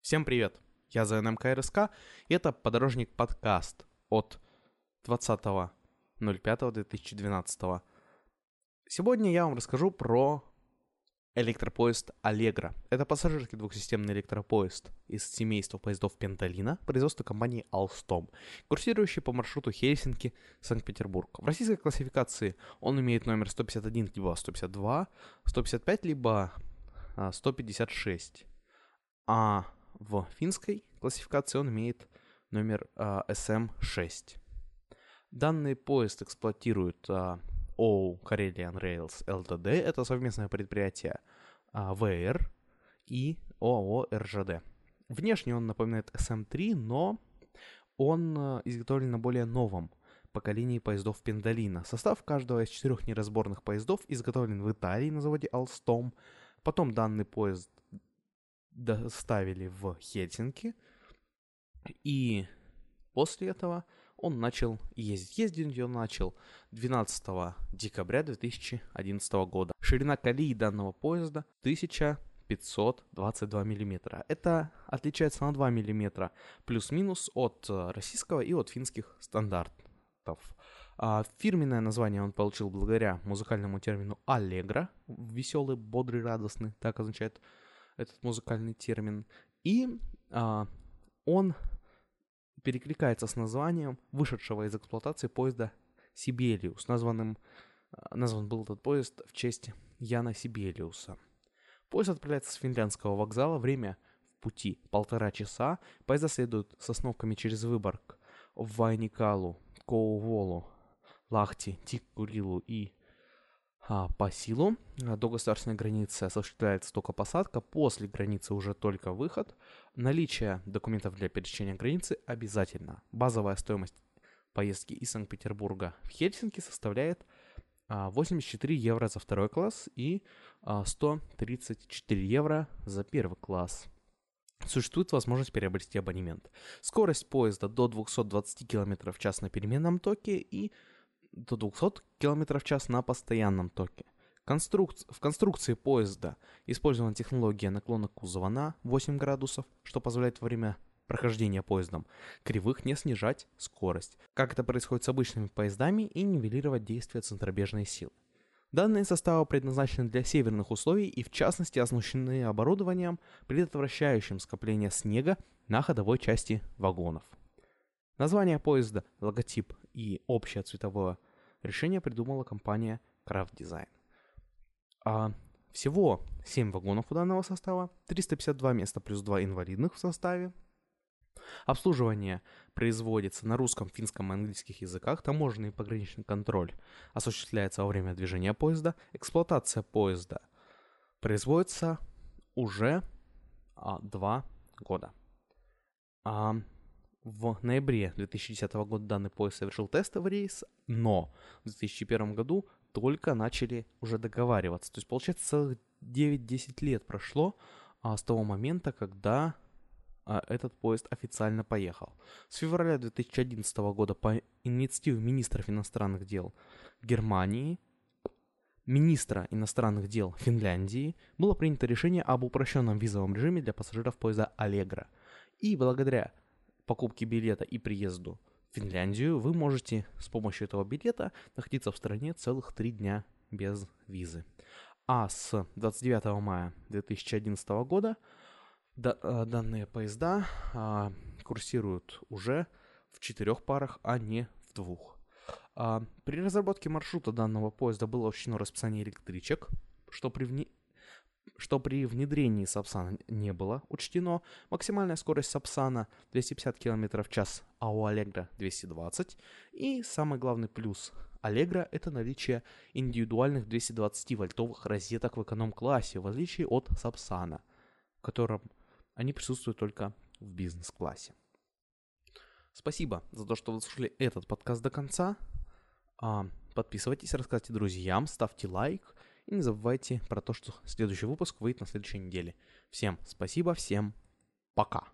Всем привет! Я ЗНМ КРСК, и это подорожник подкаст от 20.05.2012. Сегодня я вам расскажу про электропоезд Allegro. Это пассажирский двухсистемный электропоезд из семейства поездов Пенталина, производства компании Alstom, курсирующий по маршруту Хельсинки-Санкт-Петербург. В российской классификации он имеет номер 151 либо 152, 155 либо 156. А в финской классификации он имеет номер а, SM6. Данный поезд эксплуатирует а, ООО Karelian Rails Ltd. Это совместное предприятие а, ВР и ООО РЖД. Внешне он напоминает SM3, но он а, изготовлен на более новом поколении поездов Пендалина. Состав каждого из четырех неразборных поездов изготовлен в Италии на заводе Alstom. Потом данный поезд доставили в Хельсинки, и после этого он начал ездить. Ездить он начал 12 декабря 2011 года. Ширина колеи данного поезда 1522 миллиметра. Это отличается на 2 миллиметра плюс-минус от э, российского и от финских стандартов. А фирменное название он получил благодаря музыкальному термину «аллегро», веселый, бодрый, радостный, так означает этот музыкальный термин. И а, он перекликается с названием вышедшего из эксплуатации поезда Сибелиус. Названным, а, назван был этот поезд в честь Яна Сибелиуса. Поезд отправляется с финляндского вокзала. Время в пути полтора часа. Поезда следуют с остановками через Выборг в Вайникалу, Коуволу, Лахти, Тиккурилу и по силу а, до государственной границы осуществляется только посадка, после границы уже только выход. Наличие документов для пересечения границы обязательно. Базовая стоимость поездки из Санкт-Петербурга в Хельсинки составляет 84 а, евро за второй класс и 134 евро за первый класс. Существует возможность приобрести абонемент. Скорость поезда до 220 км в час на переменном токе и до 200 км в час на постоянном токе. Конструк... В конструкции поезда использована технология наклона кузова на 8 градусов, что позволяет во время прохождения поездом кривых не снижать скорость, как это происходит с обычными поездами, и нивелировать действие центробежной силы. Данные составы предназначены для северных условий и в частности оснащены оборудованием, предотвращающим скопление снега на ходовой части вагонов. Название поезда, логотип и общее цветовое решение придумала компания Craft Design. А всего 7 вагонов у данного состава, 352 места плюс 2 инвалидных в составе. Обслуживание производится на русском, финском и английских языках, таможенный и пограничный контроль осуществляется во время движения поезда, эксплуатация поезда производится уже а, 2 года. А, в ноябре 2010 года данный поезд совершил тестовый рейс, но в 2001 году только начали уже договариваться. То есть, получается, целых 9-10 лет прошло а, с того момента, когда а, этот поезд официально поехал. С февраля 2011 года по инициативе министров иностранных дел Германии, министра иностранных дел Финляндии было принято решение об упрощенном визовом режиме для пассажиров поезда Аллегра. И благодаря покупки билета и приезду в Финляндию, вы можете с помощью этого билета находиться в стране целых три дня без визы. А с 29 мая 2011 года э, данные поезда а, курсируют уже в четырех парах, а не в двух. А, при разработке маршрута данного поезда было учтено расписание электричек, что при вне что при внедрении Сапсана не было учтено. Максимальная скорость Сапсана 250 км в час, а у Allegro 220. И самый главный плюс Allegro это наличие индивидуальных 220-вольтовых розеток в эконом-классе, в отличие от Сапсана, в котором они присутствуют только в бизнес-классе. Спасибо за то, что вы слушали этот подкаст до конца. А, подписывайтесь, рассказывайте друзьям, ставьте лайк. И не забывайте про то, что следующий выпуск выйдет на следующей неделе. Всем спасибо, всем пока.